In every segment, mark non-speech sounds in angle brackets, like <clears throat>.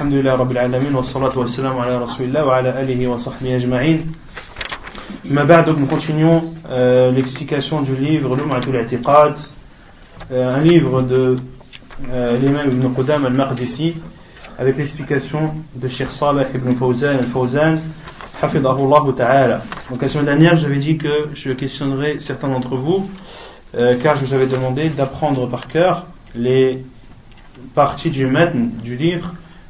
Alhamdulillah Rabbil Alamin ala wa ala alihi ajma'in. Nous continuons euh, l'explication du livre Lum'atul Atiqad, euh, un livre de euh, l'imam Ibn Qudam al-Maqdisi, avec l'explication de Sheikh Salah Ibn Fawzan al-Fawzan, Hafidahullah Ta'ala. Donc la semaine dernière, j'avais dit que je questionnerai certains d'entre vous, euh, car je vous avais demandé d'apprendre par cœur les parties du matin du livre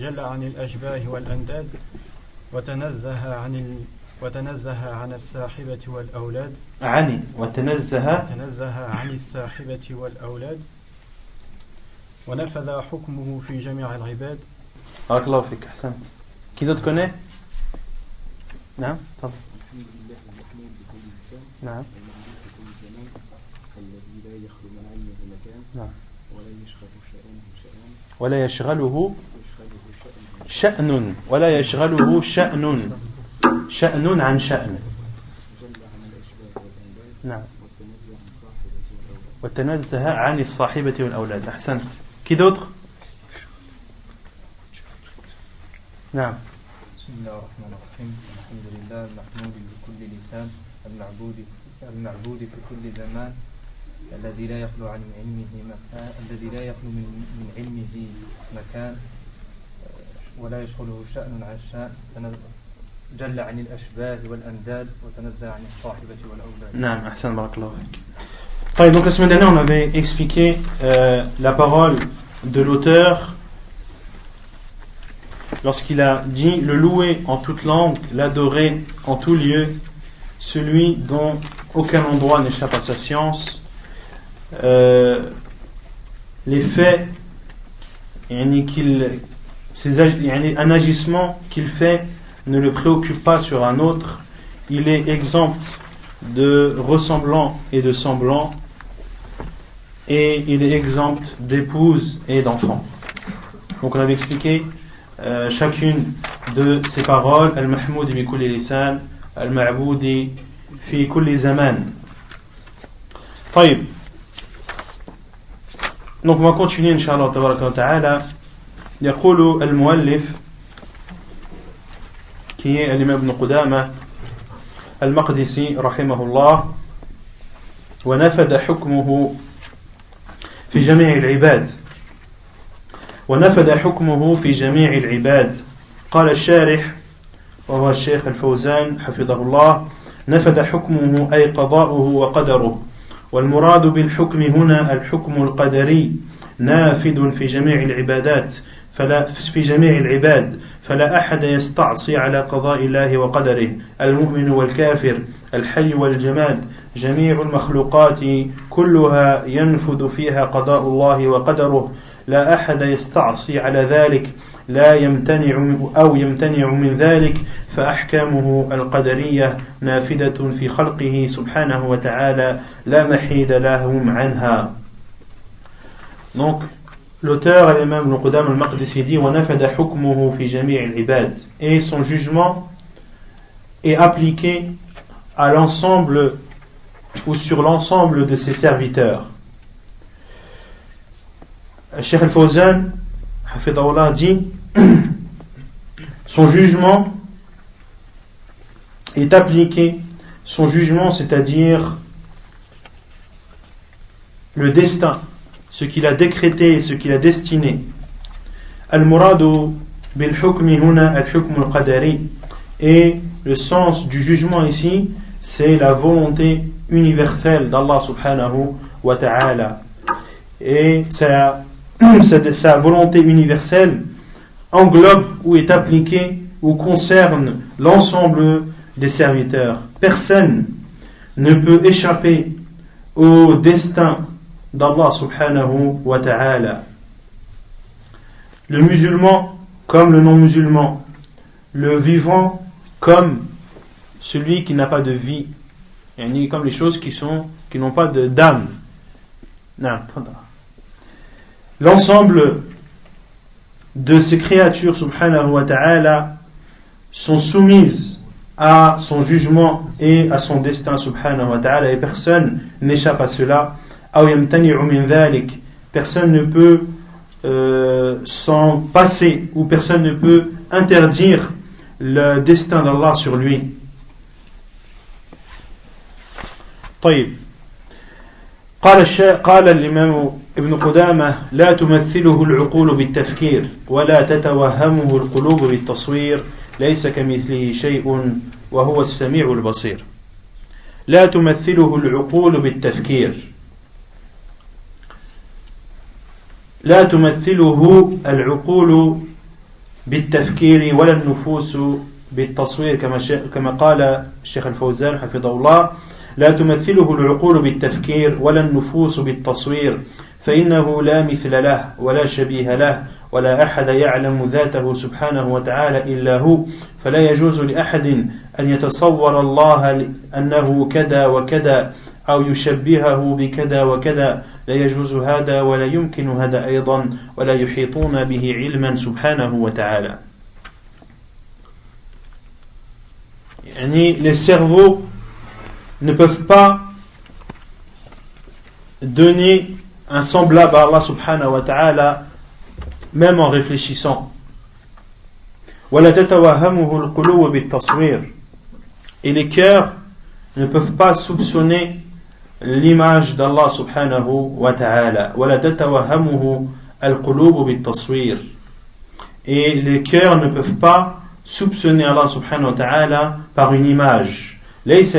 جل عن الأشباه والأنداد وتنزه عن ال... وتنزه عن الساحبة والأولاد. عن وتنزه. تنزه عن الساحبة والأولاد. ونفذ حكمه في جميع العباد. بارك الله فيك أحسنت. كي d'autre connaît؟ نعم تفضل. الحمد لله المحمود بكل لسان نعم. المعبود في كل زمان الذي لا يخلو من علمه مكان نعم. ولا يشغله شأن ولا يشغله شأن. شأن عن شأن. نعم. وتنزه عن الصاحبة والأولاد. أحسنت. كي d'autre نعم. بسم الله الرحمن الرحيم. الحمد لله المحمود بكل لسان المعبود المعبود في كل زمان. الذي لا يخلو عن علمه مكان الذي لا يخلو من, من علمه مكان ولا يشغله شأن عن شأن جل عن الأشباه والأنداد وتنزه عن الصاحبة والأولاد نعم أحسن بارك الله فيك طيب donc la semaine dernière on avait expliqué euh, la parole de l'auteur lorsqu'il a dit le louer en toute langue, l'adorer en tout lieu, celui dont aucun endroit n'échappe à sa science, euh, les faits, yani qu'il, ses ag- yani un agissement qu'il fait ne le préoccupe pas sur un autre, il est exempt de ressemblant et de semblant, et il est exempt d'épouse et d'enfants. Donc on avait expliqué euh, chacune de ces paroles Al-Mahmoud bi kulli lisan Al-Ma'boudi fi kulli zaman طيب donc on va continuer inshallah ta'ala. يقول المؤلف qui est l'imam Qudama المقدسي رحمه الله ونفذ حكمه في جميع العباد ونفذ حكمه في جميع العباد قال الشارح وهو الشيخ الفوزان حفظه الله نفذ حكمه أي قضاؤه وقدره والمراد بالحكم هنا الحكم القدري نافذ في جميع العبادات فلا في جميع العباد فلا أحد يستعصي على قضاء الله وقدره. المؤمن والكافر الحي والجماد جميع المخلوقات كلها ينفذ فيها قضاء الله وقدره. لا أحد يستعصي على ذلك. لا يمتنع أو يمتنع من ذلك فأحكامه القدرية نافذة في خلقه سبحانه وتعالى لا محيد لهم عنها Donc, l'auteur, l'imam Ibn Qudam al-Maqdisi dit وَنَفَدَ حُكْمُهُ فِي جَمِيعِ الْعِبَادِ Et son jugement est appliqué à l'ensemble ou sur l'ensemble de ses serviteurs. Cheikh Al-Fawzan, Hafidahullah, dit <clears throat> son jugement est appliqué, son jugement, c'est-à-dire le destin, ce qu'il a décrété et ce qu'il a destiné. Al-Muradu bil hukmi huna al-hukm. Et le sens du jugement ici, c'est la volonté universelle d'Allah subhanahu wa ta'ala. Et sa, sa, volonté universelle englobe ou est appliquée ou concerne l'ensemble des serviteurs. Personne ne peut échapper au destin d'Allah subhanahu wa ta'ala. Le musulman comme le non-musulman, le vivant comme celui qui n'a pas de vie, yani comme les choses qui n'ont pas de d'âme L'ensemble de ces créatures, subhanahu wa ta'ala, sont soumises à son jugement et à son destin, subhanahu wa ta'ala, et personne n'échappe à cela. Personne ne peut euh, s'en passer ou personne ne peut interdire le destin d'Allah sur lui. طيب قال قال الإمام ابن قدامة لا تمثله العقول بالتفكير ولا تتوهمه القلوب بالتصوير ليس كمثله شيء وهو السميع البصير. لا تمثله العقول بالتفكير. لا تمثله العقول بالتفكير ولا النفوس بالتصوير كما كما قال الشيخ الفوزان حفظه الله. لا تمثله العقول بالتفكير ولا النفوس بالتصوير. فإنه لا مثل له ولا شبيه له ولا أحد يعلم ذاته سبحانه وتعالى إلا هو. فلا يجوز لأحد أن يتصور الله أنه كذا وكذا أو يشبهه بكذا وكذا. لا يجوز هذا ولا يمكن هذا أيضا ولا يحيطون به علما سبحانه وتعالى. يعني les cerveaux ne peuvent pas donner un semblable à Allah subhanahu wa ta'ala même en réfléchissant et les cœurs ne peuvent pas soupçonner l'image d'Allah subhanahu wa ta'ala et les cœurs ne peuvent pas soupçonner Allah subhanahu wa ta'ala par une image rien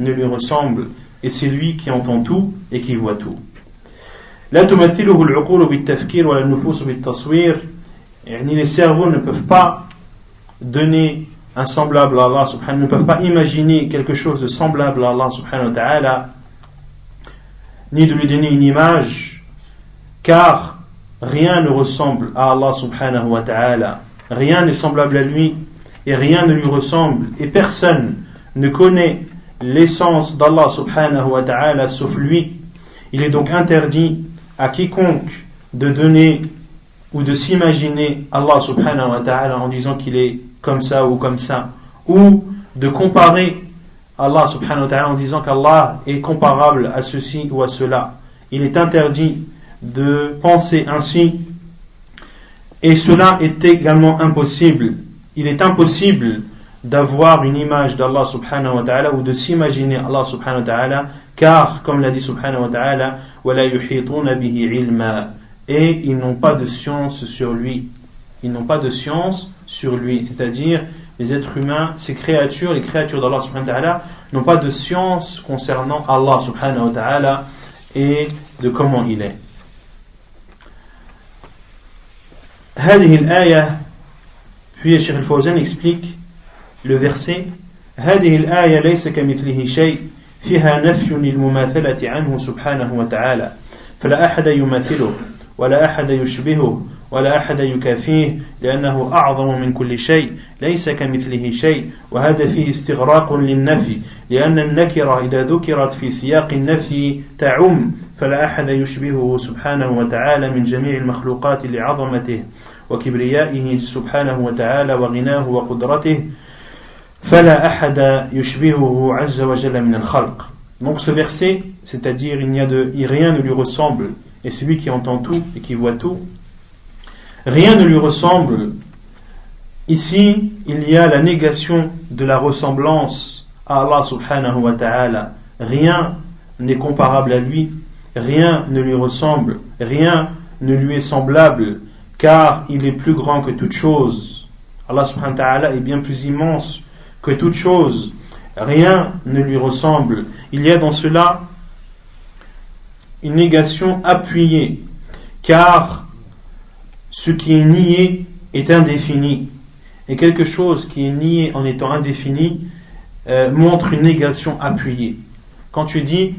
ne lui ressemble et c'est lui qui entend tout et qui voit tout لا تمثله العقول بالتفكير ولا النفوس بالتصوير يعني les cerveaux ne peuvent pas donner un semblable à Allah subhanahu ne peuvent pas imaginer quelque chose de semblable à Allah subhanahu wa ta'ala ni de lui donner une image car rien ne ressemble à Allah subhanahu wa ta'ala rien n'est semblable à lui et rien ne lui ressemble et personne ne connaît l'essence d'Allah subhanahu wa ta'ala sauf lui il est donc interdit à quiconque de donner ou de s'imaginer Allah subhanahu wa ta'ala en disant qu'il est comme ça ou comme ça, ou de comparer Allah subhanahu wa ta'ala en disant qu'Allah est comparable à ceci ou à cela. Il est interdit de penser ainsi, et cela est également impossible. Il est impossible d'avoir une image d'Allah subhanahu wa ta'ala ou de s'imaginer Allah subhanahu wa ta'ala car comme l'a dit subhanahu wa ta'ala et ils n'ont pas de science sur lui. Ils n'ont pas de science sur lui. C'est-à-dire les êtres humains ces créatures les créatures d'Allah subhanahu wa ta'ala n'ont pas de science concernant Allah subhanahu wa ta'ala et de comment il est. Explique le verset هذه الآية ليس كمثله شيء فيها نفي للمماثلة عنه سبحانه وتعالى فلا أحد يماثله ولا أحد يشبهه ولا أحد يكافيه لأنه أعظم من كل شيء ليس كمثله شيء وهذا فيه استغراق للنفي لأن النكرة إذا ذكرت في سياق النفي تعم فلا أحد يشبهه سبحانه وتعالى من جميع المخلوقات لعظمته وكبريائه سبحانه وتعالى وغناه وقدرته Donc ce verset, c'est-à-dire il n'y a de rien ne lui ressemble, et celui qui entend tout et qui voit tout, rien ne lui ressemble. Ici, il y a la négation de la ressemblance à Allah subhanahu wa ta'ala. Rien n'est comparable à lui, rien ne lui ressemble, rien ne lui est semblable, car il est plus grand que toute chose. Allah subhanahu wa ta'ala est bien plus immense que toute chose, rien ne lui ressemble. Il y a dans cela une négation appuyée, car ce qui est nié est indéfini. Et quelque chose qui est nié en étant indéfini euh, montre une négation appuyée. Quand tu dis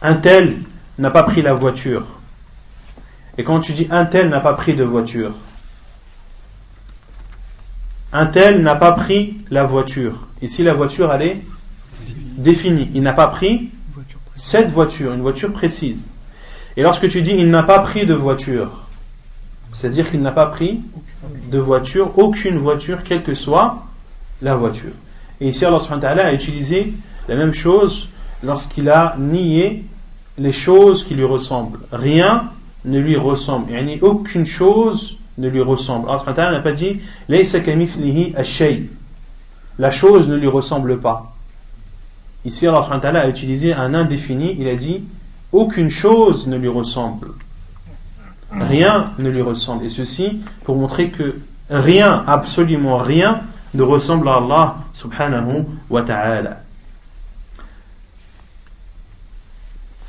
un tel n'a pas pris la voiture, et quand tu dis un tel n'a pas pris de voiture, un tel n'a pas pris la voiture. Ici, la voiture, elle est définie. Il n'a pas pris cette voiture, une voiture précise. Et lorsque tu dis il n'a pas pris de voiture, c'est-à-dire qu'il n'a pas pris de voiture, aucune voiture, quelle que soit la voiture. Et ici, Allah a utilisé la même chose lorsqu'il a nié les choses qui lui ressemblent. Rien ne lui ressemble. Il n'y a aucune chose ne lui ressemble. Allah n'a pas dit La chose ne lui ressemble pas. Ici, Allah a utilisé un indéfini. Il a dit aucune chose ne lui ressemble. Rien ne lui ressemble. Et ceci pour montrer que rien, absolument rien, ne ressemble à Allah subhanahu wa ta'ala.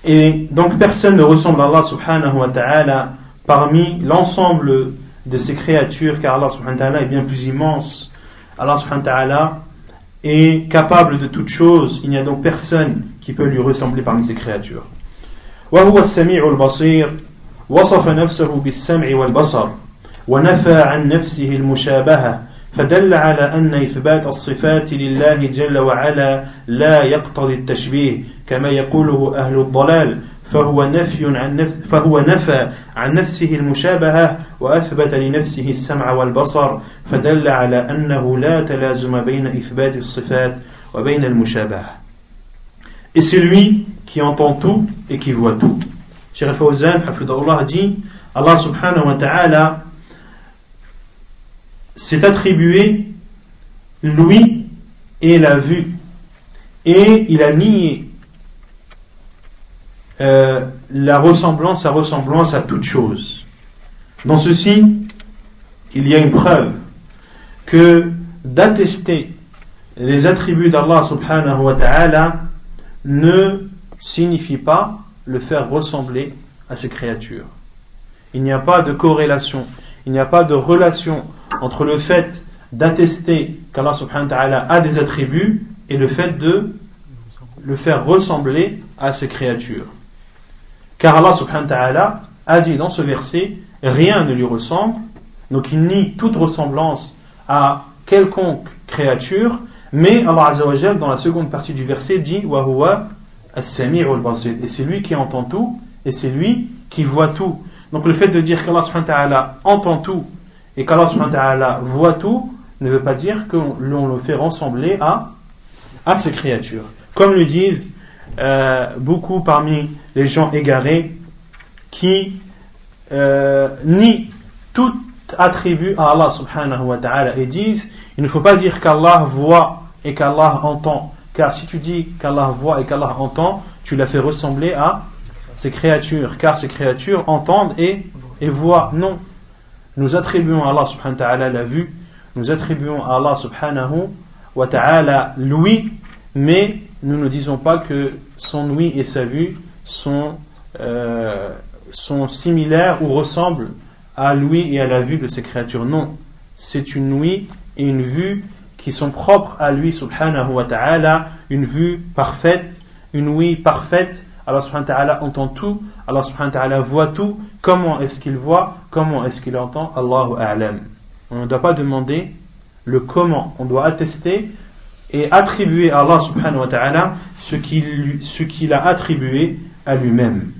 Et donc personne ne ressemble à Allah subhanahu wa ta'ala parmi l'ensemble de ces créatures, car Allah subhanahu wa ta'ala est bien plus immense. Allah subhanahu wa ta'ala est capable de toutes choses. Il n'y a donc personne qui peut lui ressembler parmi ces créatures. وهو السميع البصير وصف نفسه بالسمع والبصر ونفى عن نفسه المشابهة فدل على أن إثبات الصفات لله جل وعلا لا يقتضي التشبيه كما يقوله أهل الضلال فهو نفي عن نفس فهو نفى عن نفسه المشابهة وأثبت لنفسه السمع والبصر فدل على أنه لا تلازم بين إثبات الصفات وبين المشابهة. Et c'est lui qui entend tout et qui voit tout. Cheikh Fawzan, Hafidullah dit Allah subhanahu wa ta'ala s'est attribué l'ouïe et la vue. Et il a nié euh, la ressemblance, sa ressemblance à toute chose. Dans ceci, il y a une preuve que d'attester les attributs d'Allah subhanahu wa ta'ala ne signifie pas le faire ressembler à ses créatures. Il n'y a pas de corrélation, il n'y a pas de relation entre le fait d'attester qu'Allah subhanahu wa ta'ala a des attributs et le fait de le faire ressembler à ses créatures. Car Allah subhanahu wa ta'ala a dit dans ce verset rien ne lui ressemble, donc il nie toute ressemblance à quelconque créature, mais Allah dans la seconde partie du verset dit wa et c'est lui qui entend tout et c'est lui qui voit tout. Donc le fait de dire qu'Allah entend tout et qu'Allah voit tout ne veut pas dire que l'on le fait ressembler à, à ces créatures. Comme le disent euh, beaucoup parmi les gens égarés qui euh, nient tout attribut à Allah subhanahu wa ta'ala et disent il ne faut pas dire qu'Allah voit et qu'Allah entend car si tu dis qu'Allah voit et qu'Allah entend, tu l'as fait ressembler à ces créatures. Car ces créatures entendent et, et voient. Non. Nous attribuons à Allah subhanahu wa ta'ala la vue. Nous attribuons à Allah subhanahu wa ta'ala l'ouïe. Mais nous ne disons pas que son ouïe et sa vue sont, euh, sont similaires ou ressemblent à l'ouïe et à la vue de ces créatures. Non. C'est une ouïe et une vue qui sont propres à lui subhanahu wa ta'ala, une vue parfaite, une ouïe parfaite. Allah subhanahu wa ta'ala entend tout, Allah subhanahu wa ta'ala voit tout. Comment est-ce qu'il voit? Comment est-ce qu'il entend? Allahu a'lam. On ne doit pas demander le comment, on doit attester et attribuer à Allah subhanahu wa ta'ala ce qu'il qu'il a attribué à lui-même.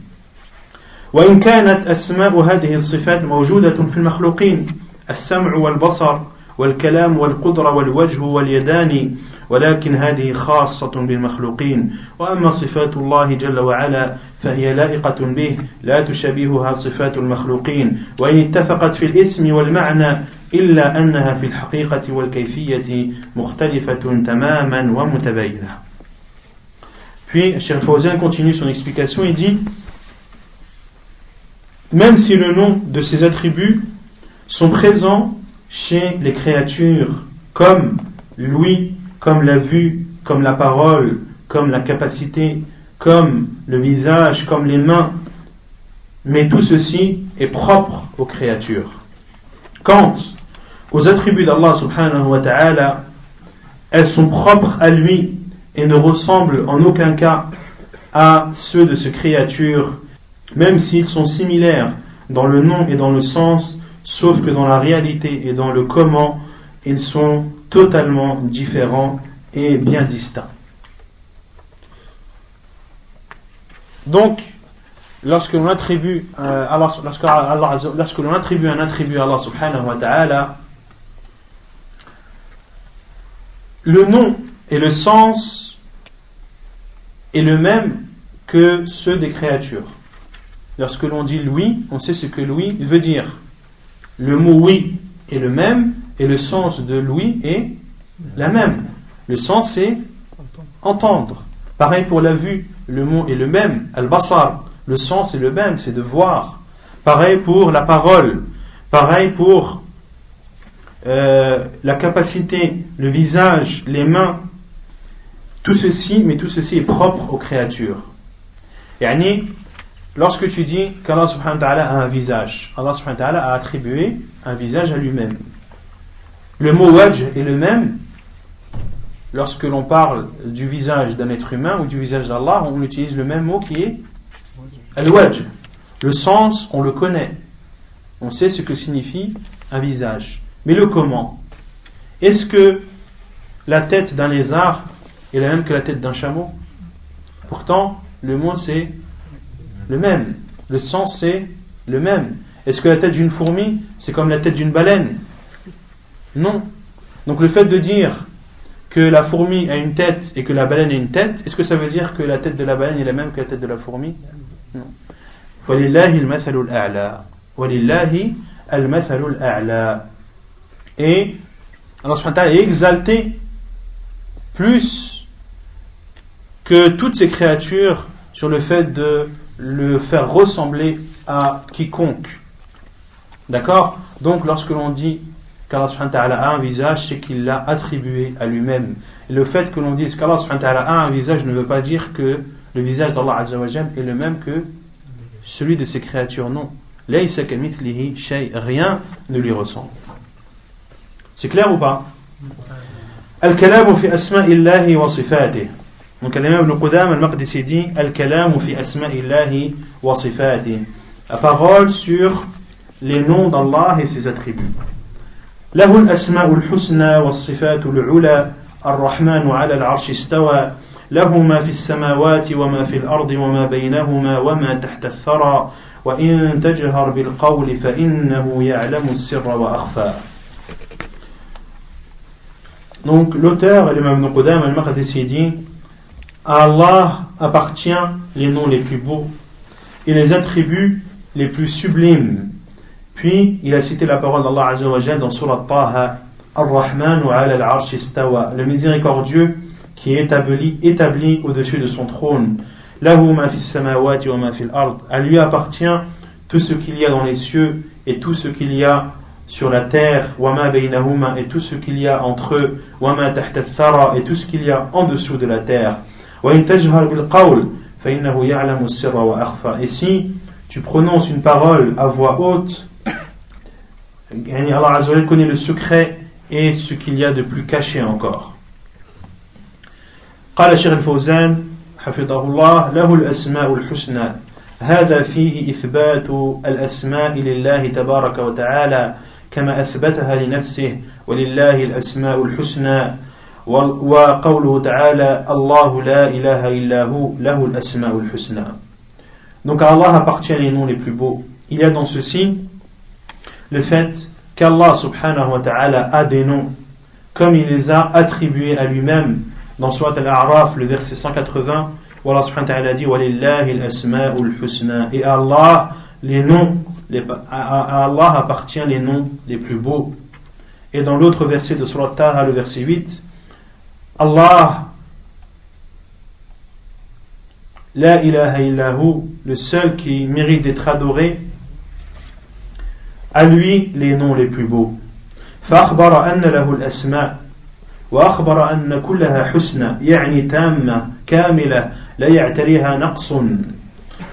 وإن كانت أسماء هذه الصفات موجودة في المخلوقين السمع والبصر والكلام والقدرة والوجه واليدان ولكن هذه خاصة بالمخلوقين وأما صفات الله جل وعلا فهي لائقة به لا تشبهها صفات المخلوقين وإن اتفقت في الاسم والمعنى إلا أنها في الحقيقة والكيفية مختلفة تماما ومتباينة Puis, Cheikh Fawzan continue son explication et dit Même si le nom de ces attributs sont présents chez les créatures comme l'ouïe, comme la vue, comme la parole, comme la capacité, comme le visage, comme les mains. Mais tout ceci est propre aux créatures. Quant aux attributs d'Allah subhanahu wa ta'ala, elles sont propres à lui et ne ressemblent en aucun cas à ceux de ces créatures, même s'ils sont similaires dans le nom et dans le sens sauf que dans la réalité et dans le comment, ils sont totalement différents et bien distincts. Donc, lorsque l'on attribue, euh, lorsque l'on attribue un attribut à Allah subhanahu wa ta'ala, le nom et le sens est le même que ceux des créatures. Lorsque l'on dit Louis, on sait ce que Louis veut dire. Le mot oui est le même et le sens de Louis est la même. Le sens est entendre. Pareil pour la vue, le mot est le même. Al-basar, le sens est le même, c'est de voir. Pareil pour la parole. Pareil pour euh, la capacité, le visage, les mains. Tout ceci, mais tout ceci est propre aux créatures. Yani, lorsque tu dis qu'Allah subhanahu wa ta'ala a un visage, Allah subhanahu wa ta'ala a attribué un visage à lui-même. Le mot wajh est le même lorsque l'on parle du visage d'un être humain ou du visage d'Allah, on utilise le même mot qui est al-wajh. Le sens, on le connaît. On sait ce que signifie un visage. Mais le comment? Est-ce que la tête d'un lézard est la même que la tête d'un chameau? Pourtant, le mot c'est le même. Le sens c'est le même. Est-ce que la tête d'une fourmi c'est comme la tête d'une baleine? Non. Donc le fait de dire que la fourmi a une tête et que la baleine a une tête, est-ce que ça veut dire que la tête de la baleine est la même que la tête de la fourmi? Non. Et Allah est exalté plus que toutes ces créatures sur le fait de le faire ressembler à quiconque. D'accord? Donc lorsque l'on dit qu'Allah a un visage, c'est qu'il l'a attribué à lui-même. Et le fait que l'on dise qu'Allah a un visage ne veut pas dire que le visage d'Allah est le même que celui de ses créatures. Non. Rien ne lui ressemble. C'est clair ou pas الكلام في أسماء الله وصفاته donc l'imam Ibn Qudam al-Maqdisi dit Al-kalam fi asma'illahi wa sifati. La parole sur les noms d'Allah et ses attributs. له الأسماء الحسنى والصفات العلى الرحمن على العرش استوى له ما في السماوات وما في الأرض وما بينهما وما تحت الثرى وإن تجهر بالقول فإنه يعلم السر وأخفى Donc l'auteur, l'imam Ibn al-Maqdisi dit À Allah appartient les noms les plus beaux et les attributs les plus sublimes. Puis il a cité la parole d'Allah Azzawajal dans Surat Taha Ar-Rahman ala al-Arsh istawa, le miséricordieux qui est établi, établi au-dessus de son trône. Lahu ma fis samawati wa ma fil ard. À lui appartient tout ce qu'il y a dans les cieux et tout ce qu'il y a sur la terre, wa ma baynahuma et tout ce qu'il y a entre eux, wa ma tahta thara et tout ce qu'il y a en dessous de la terre. Et si tu prononces une parole à voix haute, Allah Azza connaît le secret et ce qu'il y a de plus caché encore. قال الشيخ الفوزان حفظه الله له الأسماء الحسنى هذا فيه إثبات الأسماء لله تبارك وتعالى كما أثبتها لنفسه ولله الأسماء الحسنى وقوله تعالى الله لا إله إلا هو له الأسماء الحسنى Donc à Allah appartient les noms les plus beaux. Il y a dans ceci le fait qu'Allah subhanahu wa ta'ala a des noms comme il les a attribués à lui-même dans Surat Al-A'raf, le verset 180, où Allah subhanahu wa ta'ala dit وَلِلَّهِ الْأَسْمَاءُ الْحُسْنَى Et Allah, les noms, les, à, à Allah appartient les noms les plus beaux. Et dans l'autre verset de Surat Taha, le verset 8, Allah, La ilaha illahu, le seul qui mérite d'être adoré, à lui les noms les plus beaux. فأخبر أن له الأسماء وأخبر أن كلها حسنى يعني تامة كاملة لا يعتريها نقص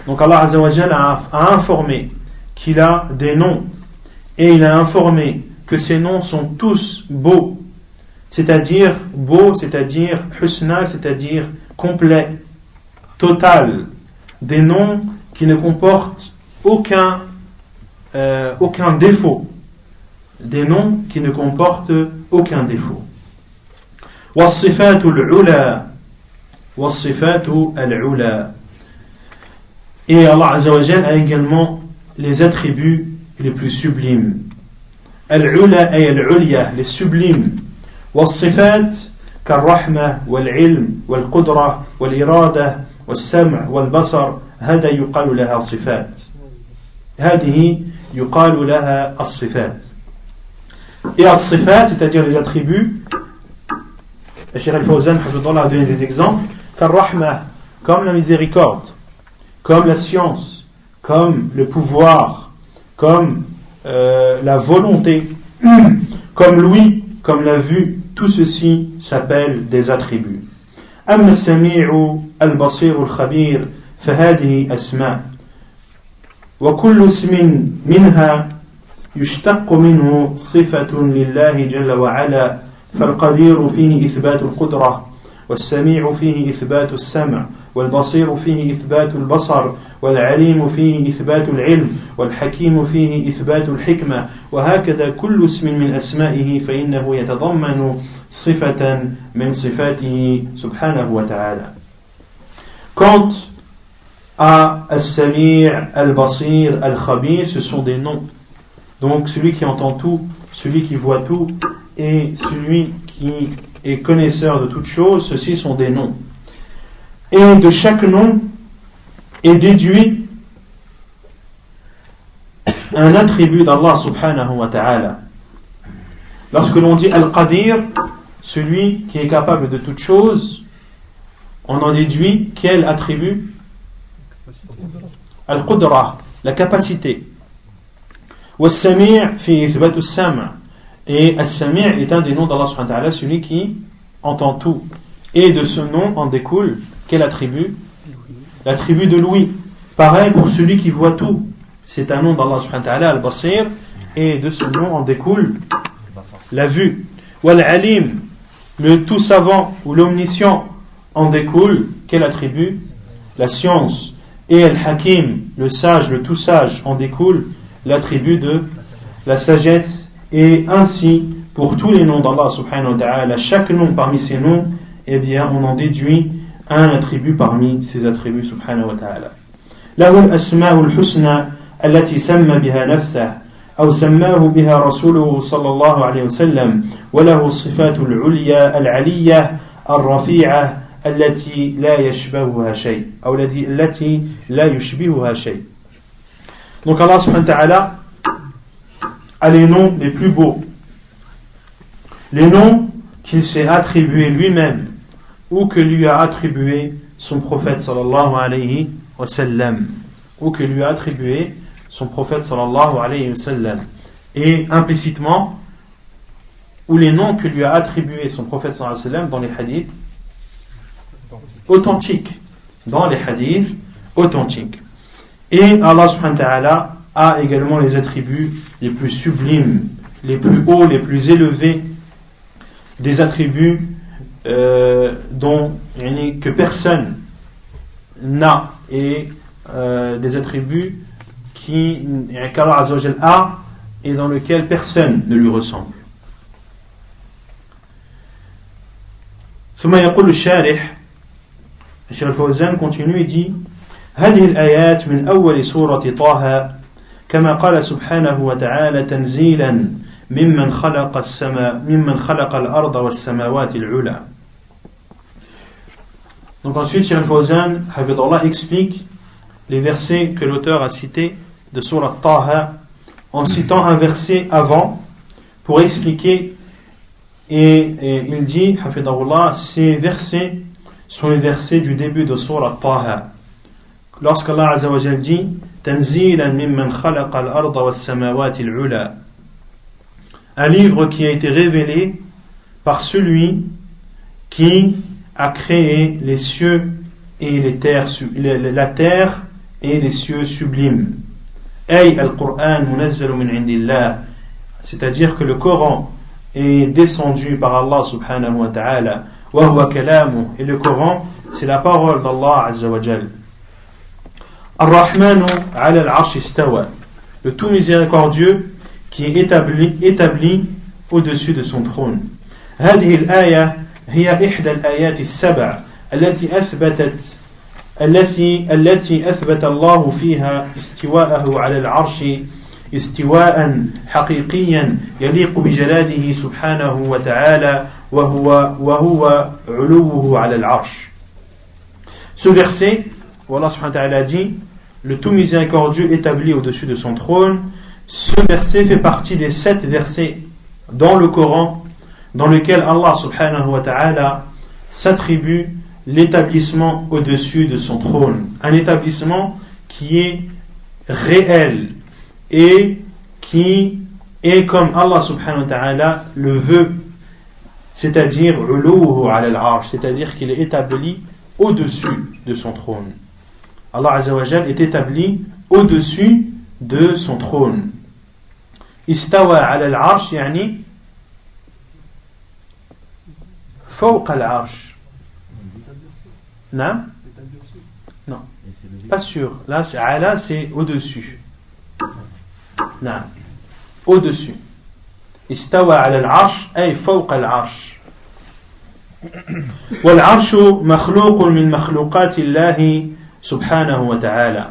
Donc Allah Azza wa a, a informé qu'il a des noms, et il a informé que ces noms sont tous beaux, c'est-à-dire beau, c'est-à-dire husna, c'est-à-dire complet, total, des noms qui ne comportent aucun, euh, défaut, des noms qui ne comportent aucun défaut. Et Allah Azza a également les attributs les plus sublimes. Al-Ula ay al-Ulya, les sublimes. والصفات كالرحمة والعلم والقدرة والإرادة والسمع والبصر هذا لها صفات هذه يقال لها الصفات et as-sifat, c'est-à-dire les attributs, le Cheikh Al-Fawzan a donné des exemples, rahma, comme la miséricorde, comme la science, comme le pouvoir, comme euh, la volonté, comme l'ouïe, comme la vue, tout ceci s'appelle des attributs. أما السميع البصير الخبير فهذه أسماء وكل اسم منها يشتق منه صفة لله جل وعلا فالقدير فيه إثبات القدرة والسميع فيه إثبات السمع والبصير فيه إثبات البصر والعليم فيه إثبات العلم والحكيم فيه إثبات الحكمة وهكذا كل اسم من أسمائه فإنه يتضمن صفة من صفاته سبحانه وتعالى Quant à Al-Samir, Al-Basir, Al-Khabir, ce sont des noms Donc celui qui entend tout, celui qui voit tout et celui qui est connaisseur de toutes choses, ceux-ci sont des noms. Et de chaque nom est déduit un attribut d'Allah subhanahu wa ta'ala. Lorsque l'on dit Al-Qadir, celui qui est capable de toutes choses, on en déduit quel attribut? Al-Qudra, la capacité. Et As-Sami' est un des noms d'Allah subhanahu wa ta'ala, celui qui entend tout. Et de ce nom en découle quel attribut? L'attribut de l'ouïe. Pareil pour celui qui voit tout. C'est un nom d'Allah subhanahu wa ta'ala, Al-Basir. Et de ce nom en découle la vue. Wal-Alim, le tout savant ou l'omniscient en découle quel attribut? La science. Et Al-Hakim, le sage, le tout sage en découle l'attribut de la sagesse et ainsi pour tous les noms d'Allah subhanahu wa ta'ala chaque nom parmi ces noms eh bien on en déduit un attribut parmi ces attributs subhanahu wa ta'ala له الأسماء الحسنى التي سمى بها نفسه أو سماه بها رسوله صلى الله عليه وسلم وله الصفات العليا العلية الرفيعة التي لا يشبهها شيء أو التي لا يشبهها شيء Donc Allah subhanahu wa ta'ala a les noms les plus beaux. Les noms qu'il s'est attribués lui-même ou que lui a attribué son prophète sallallahu alayhi wa sallam. Ou que lui a attribué son prophète sallallahu alayhi wa sallam. Et implicitement ou les noms que lui a attribué son prophète sallallahu alayhi wa sallam dans les hadiths authentiques. Dans les hadiths authentiques. Et Allah subhanahu wa ta'ala a également les attributs les plus sublimes, les plus hauts, les plus élevés, des attributs euh, dont que personne n'a et euh, des attributs qui qu'Allah a et dans lesquels personne ne lui ressemble. ثم يقول الشارح الشيخ الفوزان continue et dit هذه الآيات من أول سورة طه كما قال سبحانه وتعالى تنزيلا ممن خلق السماء ممن خلق الأرض والسماوات العلى donc ensuite, Cheikh Al-Fawzan, Allah explique les versets que l'auteur a cités de Surah Taha en citant un verset avant pour expliquer et, il dit, Allah, ces versets sont les versets du début de Surah Taha. lorsqu'Allah Azzawajal dit Tanzilan mimman al-arda was samawati al-ula. Un livre qui a été révélé par celui qui a créé les cieux et les terres, la terre et les cieux sublimes. Ay al-Qur'an munazzal min indillah. C'est-à-dire que le Coran est descendu par Allah subhanahu wa ta'ala. Wa huwa kalamu. Et le Coran, c'est la parole d'Allah azza wa jalla. Ar-Rahmanu ala al-Arsh istawa. Le tout miséricordieux qui est établi, établi au-dessus de son trône. هذه الآية هي إحدى الآيات السبع التي أثبتت التي التي أثبت الله فيها استواءه على العرش استواء حقيقيا يليق بجلاله سبحانه وتعالى وهو وهو علوه على العرش. Ce verset, Allah subhanahu wa ta'ala dit, le tout miséricordieux établi au-dessus de son trône, ce verset fait partie des sept versets dans le Coran dans lequel Allah subhanahu wa ta'ala s'attribue l'établissement au-dessus de son trône. Un établissement qui est réel et qui est comme Allah subhanahu wa ta'ala le veut, c'est-à-dire c'est-à-dire qu'il est établi au-dessus de son trône. Allah azawajal est établi au-dessus de son trône. Istawa ala al-arsh yani فوق العرش Non Non. Pas sûr. Là, c'est ala, c'est au-dessus. Non. Au-dessus. استوى على العرش أي فوق العرش والعرش مخلوق من مخلوقات الله سبحانه وتعالى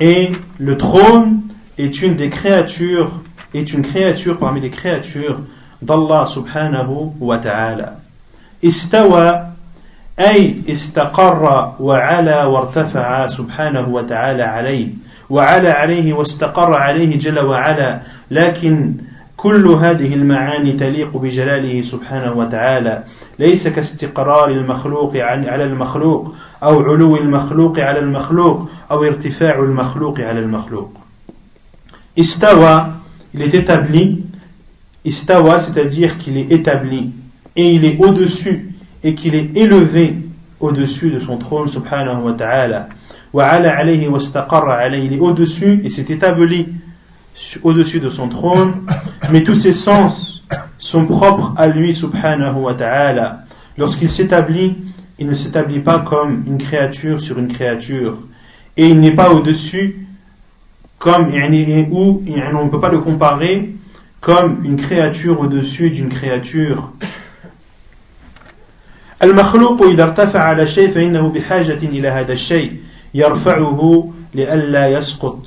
et le trône est une des créatures est une créature parmi les créatures d'Allah subhanahu wa ta'ala استوى أي استقر وعلى وارتفع سبحانه وتعالى عليه وعلى عليه واستقر عليه جل وعلا. لكن كل هذه المعاني تليق بجلاله سبحانه وتعالى. ليس كاستقرار المخلوق على المخلوق أو علو المخلوق على المخلوق أو ارتفاع المخلوق على المخلوق. استوى il est établi. istawa c'est-à-dire qu'il est établi. Et il est au-dessus et qu'il est élevé au-dessus de son trône subhanahu wa ta'ala. Il est au-dessus et s'est établi au-dessus de son trône. Mais tous ses sens sont propres à lui subhanahu wa ta'ala. Lorsqu'il s'établit il ne s'établit pas comme une créature sur une créature. Et il n'est pas au-dessus comme ou on ne peut pas le comparer comme une créature au-dessus d'une créature المخلوق إذا ارتفع على شيء فإنه بحاجة إلى هذا الشيء يرفعه لئلا يسقط.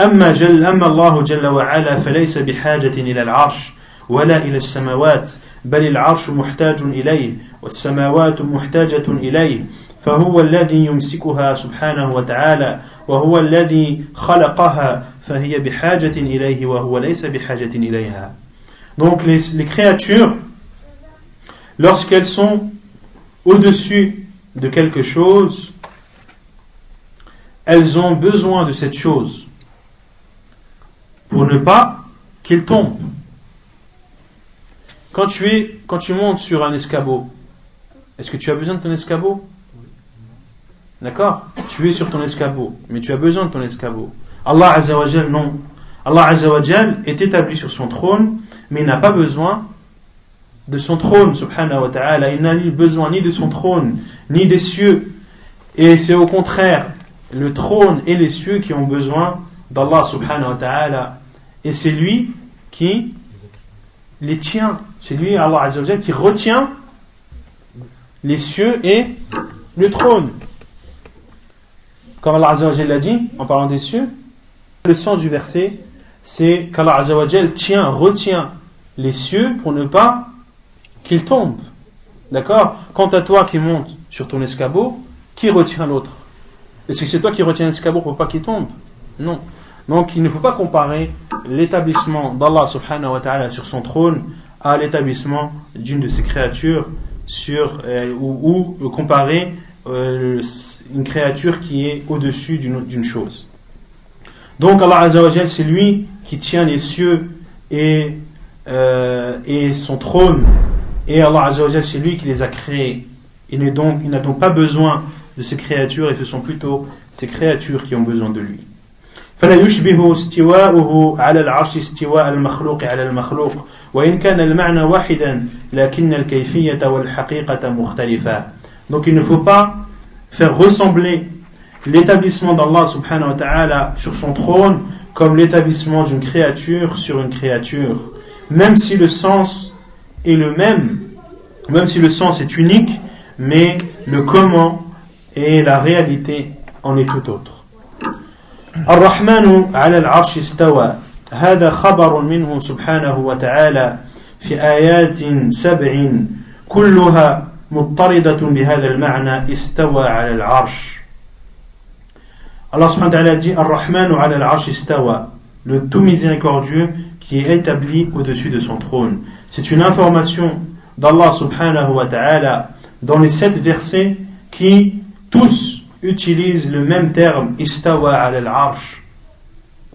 أما, جل أما الله جل وعلا فليس بحاجة إلى العرش ولا إلى السماوات بل العرش محتاج إليه والسماوات محتاجة إليه فهو الذي يمسكها سبحانه وتعالى وهو الذي خلقها فهي بحاجة إليه وهو ليس بحاجة إليها. Donc les, les créatures lorsqu'elles sont au-dessus de quelque chose, elles ont besoin de cette chose pour ne pas qu'elle tombe. Quand tu, es, quand tu montes sur un escabeau, est-ce que tu as besoin de ton escabeau? D'accord? Tu es sur ton escabeau, mais tu as besoin de ton escabeau. Allah Azzawajal, non. Allah Azzawajal est établi sur son trône, mais il n'a pas besoin de son trône, subhanahu wa ta'ala. Il n'a besoin ni de son trône, ni des cieux. Et c'est au contraire le trône et les cieux qui ont besoin d'Allah subhanahu wa ta'ala. Et c'est lui qui les tient. C'est lui, Allah Azzawajal, qui retient les cieux et le trône. Comme Allah Azzawajal l'a dit en parlant des cieux, le sens du verset, c'est qu'Allah Azzawajal tient, retient les cieux pour ne pas qu'il tombe. D'accord? Quant à toi qui monte sur ton escabeau, qui retient l'autre? Est-ce que c'est toi qui retiens l'escabeau pour pas qu'il tombe? Non. Donc il ne faut pas comparer l'établissement d'Allah subhanahu wa ta'ala sur son trône à l'établissement d'une de ses créatures sur, euh, ou, comparer euh, une créature qui est au-dessus d'une chose. Donc Allah Azzawajal, c'est lui qui tient les cieux et, euh, et son trône et Allah Azzawajal, c'est lui qui les a créés. Il n'a donc, donc pas besoin de ces créatures et ce sont plutôt ces créatures qui ont besoin de lui. فلا يشبه استواؤه على العرش استواء المخلوق على المخلوق وإن كان المعنى واحدا لكن الكيفية والحقيقة مختلفة donc il ne faut pas faire ressembler l'établissement d'Allah subhanahu wa ta'ala sur son trône comme l'établissement d'une créature sur une créature, même si le sens est le même, même si le sens est unique, mais le comment et la réalité en est tout autre. الرحمن على العرش استوى هذا خبر منه سبحانه وتعالى في آيات سبع كلها مضطردة بهذا المعنى استوى على العرش Allah subhanahu wa ta'ala dit Ar-Rahmanu ala al-arsh istawa, le tout miséricordieux qui est établi au-dessus de son trône. C'est une information d'Allah subhanahu wa ta'ala dans les sept versets qui tous utilisent le même terme istawa ala al-arsh.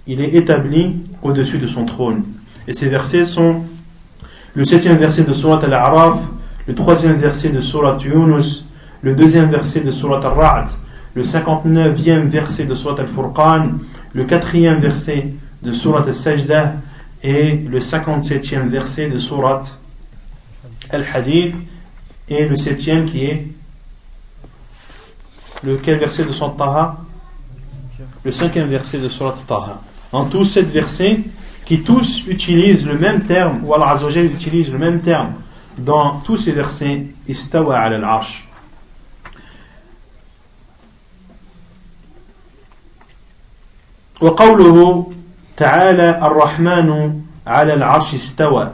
Il est établi au-dessus de son trône. Et ces versets sont le septième verset de Surat Al-A'raf, le troisième verset de Surat Yunus, le deuxième verset de Surat Al-Ra'd, le 59e verset de Surat Al-Furqan, le 4e verset de Surat Al-Sajdah et le 57e verset de Surat Al-Hadith et le 7e qui est lequel verset de Surat Taha Le 5e verset de Surat Taha. En tout, sept versets qui tous utilisent le même terme, ou Allah Azzawajal utilise le même terme dans tous ces versets, istawa al arsh. وقوله تعالى الرحمن على العرش استوى.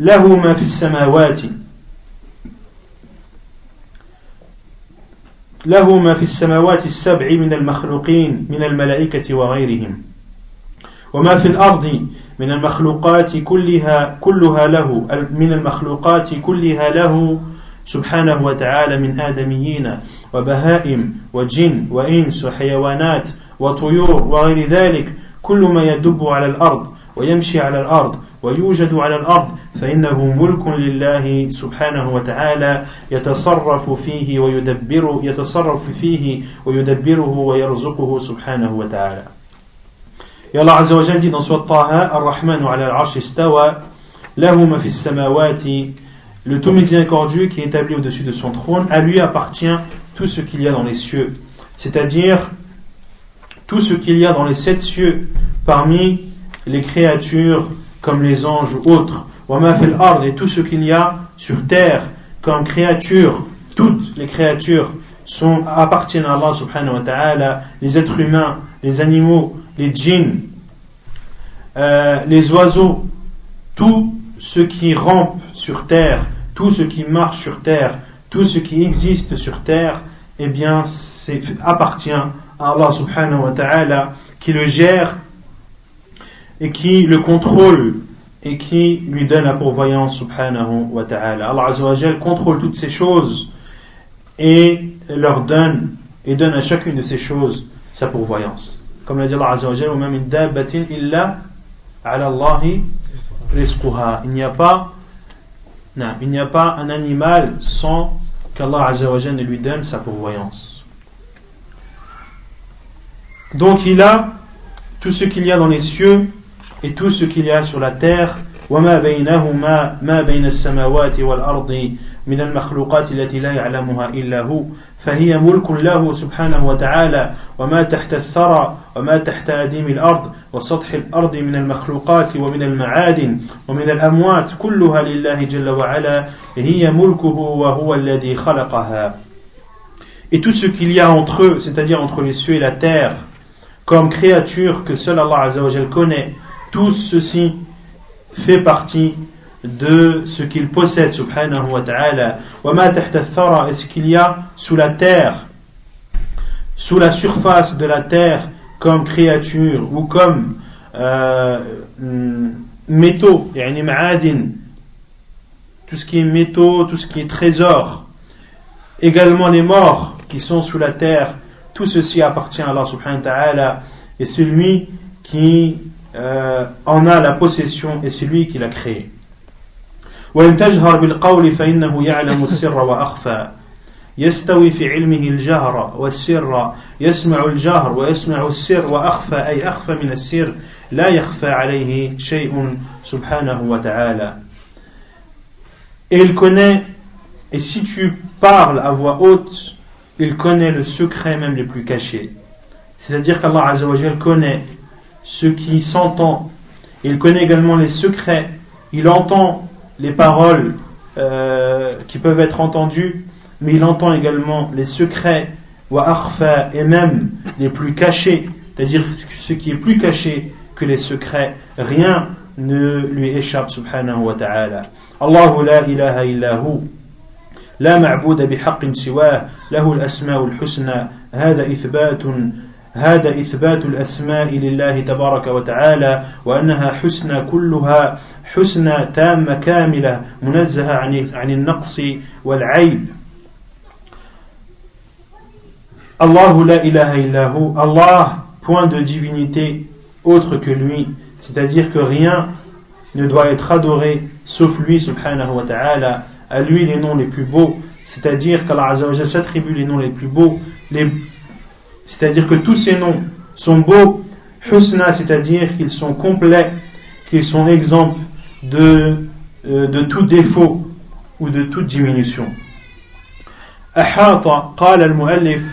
له ما في السماوات. له ما في السماوات السبع من المخلوقين من الملائكة وغيرهم. وما في الأرض من المخلوقات كلها كلها له من المخلوقات كلها له سبحانه وتعالى من آدميين وبهائم وجن وإنس وحيوانات وطيور وغير ذلك كل ما يدب على الأرض ويمشي على الأرض ويوجد على الأرض فإنه ملك لله سبحانه وتعالى يتصرف فيه ويدبر يتصرف فيه ويدبره ويرزقه سبحانه وتعالى يا الله عز وجل دي طه الرحمن على العرش استوى له ما في السماوات Le tout miséricordieux qui est établi au-dessus de son trône, à lui appartient tout ce qu'il y a dans les cieux. C'est-à-dire tout ce qu'il y a dans les sept cieux, parmi les créatures comme les anges ou autres, et tout ce qu'il y a sur terre comme créatures, toutes les créatures sont, appartiennent à Allah subhanahu wa ta'ala, les êtres humains, les animaux, les djinns, euh, les oiseaux, tout ce qui rampe sur terre, tout ce qui marche sur terre, tout ce qui existe sur terre, eh bien, appartient Allah subhanahu wa ta'ala, qui le gère et qui le contrôle et qui lui donne la pourvoyance subhanahu wa. Allah azza contrôle toutes ces choses et leur donne et donne à chacune de ces choses sa pourvoyance. Comme l'a dit Allah Azza wa Jalla, illa ala Allahi. Il n'y a pas, non, il n'y a pas un animal sans qu'Allah Azza wa Jalla ne lui donne sa pourvoyance. Donc il a tout ce qu'il y a dans les cieux et tout ce qu'il y a sur la terre. وما بينهما ما بين السماوات والأرض من المخلوقات التي لا يعلمها إلا هو فهي ملك له سبحانه وتعالى وما تحت الثرى وما تحت أديم الأرض وسطح الأرض من المخلوقات ومن المعادن ومن الأموات كلها لله جل وعلا هي ملكه وهو الذي خلقها Et tout ce qu'il y a entre eux, c'est-à-dire entre les cieux et la terre, comme créatures que seul Allah Azzawajal connaît, tout ceci fait partie de ce qu'il possède, subhanahu wa ta'ala. Et ce qu'il y a sous la terre, sous la surface de la terre, comme créature ou comme euh, métaux, tout ce qui est métaux, tout ce qui est trésor, également les morts qui sont sous la terre, tout ceci appartient à Allah subhanahu wa ta'ala et celui qui euh, en a la possession et celui qui l'a créé. وإن تجهر بالقول فإنه يعلم السر وأخفى يستوي في علمه الجهر والسر يسمع الجهر ويسمع السر وأخفى أي أخفى من السر لا يخفى عليه شيء سبحانه وتعالى Et il connaît, et si tu parles à voix haute, il connaît le secret même les plus cachés. C'est-à-dire qu'Allah Azzawajal connaît ce qui s'entend. Il connaît également les secrets. Il entend les paroles euh, qui peuvent être entendues, mais il entend également les secrets et même les plus cachés, c'est-à-dire ce qui est plus caché que les secrets. Rien ne lui échappe, subhanahu wa ta'ala. Allahu la ilaha illahu. لا معبود بحق سواه له الأسماء الحسنى. هذا إثبات هذا إثبات الأسماء لله تبارك وتعالى وأنها حسنى كلها حسنى تامة كاملة منزهة عن عن النقص والعيب. الله لا إله إلا هو. الله point de divinité autre que lui. C'est-à-dire que rien ne doit être adoré sauf lui subhanahu wa ta'ala. à lui les noms les plus beaux c'est-à-dire qu'Allah s'attribue les noms les plus beaux les c'est-à-dire que tous ces noms sont beaux, husna, c'est-à-dire qu'ils sont complets, qu'ils sont exempts de, euh, de tout défaut ou de toute diminution. أحاط قال المؤلف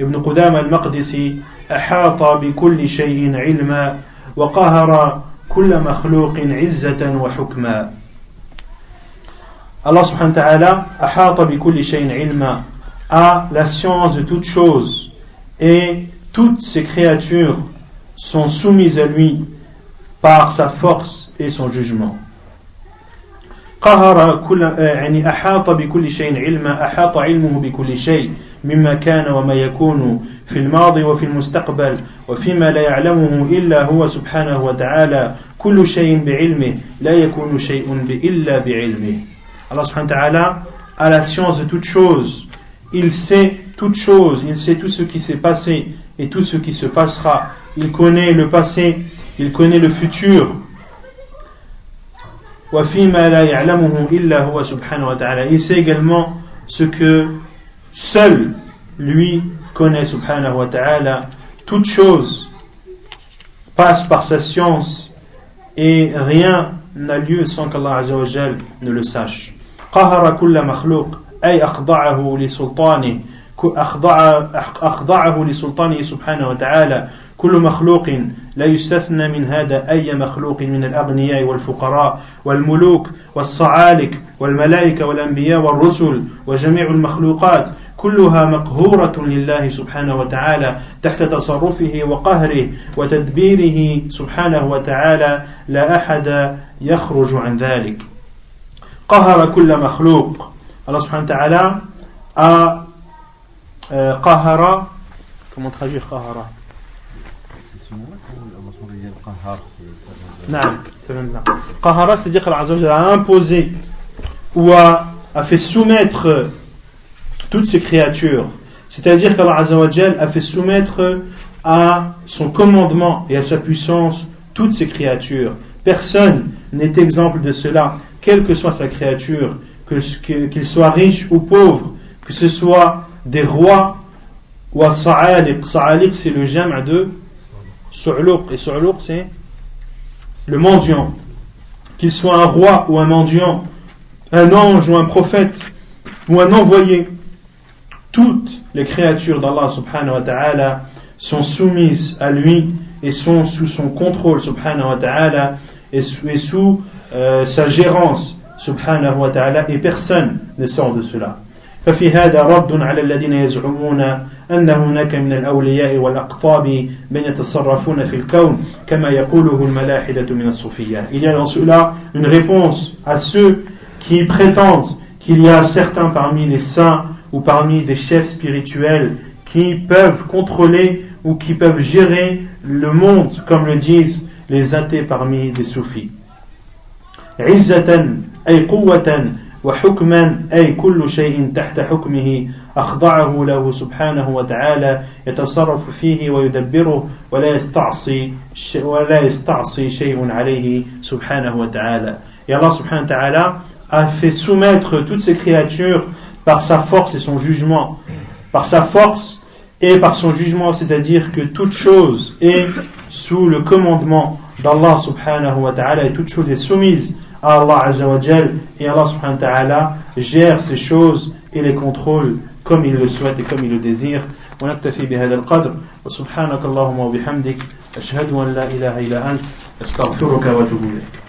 ابن قدام المقدسي أحاط بكل شيء علما وقهر كل مخلوق عزة وحكما Allah subhanahu wa ta'ala أحاط بكل شيء علما a la science de toutes choses. Et toutes ces créatures sont soumises à lui par sa force et son jugement. قهر كل يعني أحاط بكل شيء علما أحاط علمه بكل شيء مما كان وما يكون في الماضي وفي المستقبل وفيما لا يعلمه إلا هو سبحانه وتعالى. كل شيء بعلمه لا يكون شيء إلا بعلمه. Allah ta'ala a la science de toutes choses il sait toutes choses, il sait tout ce qui s'est passé et tout ce qui se passera. Il connaît le passé, il connaît le futur. Il sait également ce que seul lui connaît subhanahu wa ta'ala. Toute chose passe par sa science et rien n'a lieu sans qu'Allah ne le sache. أي أخضعه لسلطانه أخضع أخضعه لسلطانه سبحانه وتعالى. كل مخلوق لا يستثنى من هذا أي مخلوق من الأغنياء والفقراء والملوك والصعالك والملائكة والأنبياء والرسل وجميع المخلوقات. كلها مقهورة لله سبحانه وتعالى تحت تصرفه وقهره وتدبيره سبحانه وتعالى. لا أحد يخرج عن ذلك. قهر كل مخلوق Allah subhanahu wa ta'ala a euh, qahara. Comment traduire qahara C'est ce mot Qahara, c'est-à-dire qu'Allah a imposé ou a, a fait soumettre toutes ces créatures. C'est-à-dire qu'Allah a fait soumettre à son commandement et à sa puissance toutes ces créatures. Personne n'est exemple de cela, quelle que soit sa créature qu'ils soient riches ou pauvres, que ce soit des rois ou sa'aliq. Sa'aliq, c'est le jam' de su'luq. Et su'luq, c'est le mendiant. Qu'il soit un roi ou un mendiant, un ange ou un prophète, ou un envoyé, toutes les créatures d'Allah subhanahu wa ta'ala sont soumises à lui et sont sous son contrôle subhanahu wa ta'ala et sous, euh, sa gérance سبحانه وتعالى et personne ne sort de cela ففي هذا رد على الذين يزعمون أن هناك من الأولياء والأقطاب من يتصرفون في الكون كما يقوله الملاحدة من الصوفية Il y a dans cela une réponse à ceux qui prétendent qu'il y a certains parmi les saints ou parmi des chefs spirituels qui peuvent contrôler ou qui peuvent gérer le monde comme le disent les athées parmi des soufis. عزة أي قوة وحكما أي كل شيء تحت حكمه أخضعه له سبحانه وتعالى يتصرف فيه ويدبره ولا يستعصي ولا يستعصي شيء عليه سبحانه وتعالى. Et Allah subhanahu wa ta'ala a fait soumettre toutes ces créatures par sa force et son jugement. Par sa force et par son jugement, c'est-à-dire que toute chose est sous le commandement d'Allah subhanahu wa ta'ala et toute chose est soumise à Allah azza wa jal et Allah subhanahu wa ta'ala gère ces choses et les contrôle comme il le souhaite et comme il le désire ونكتفي بهذا القدر وسبحانك اللهم وبحمدك أشهد أن لا إله إلا أنت أستغفرك وأتوب إليك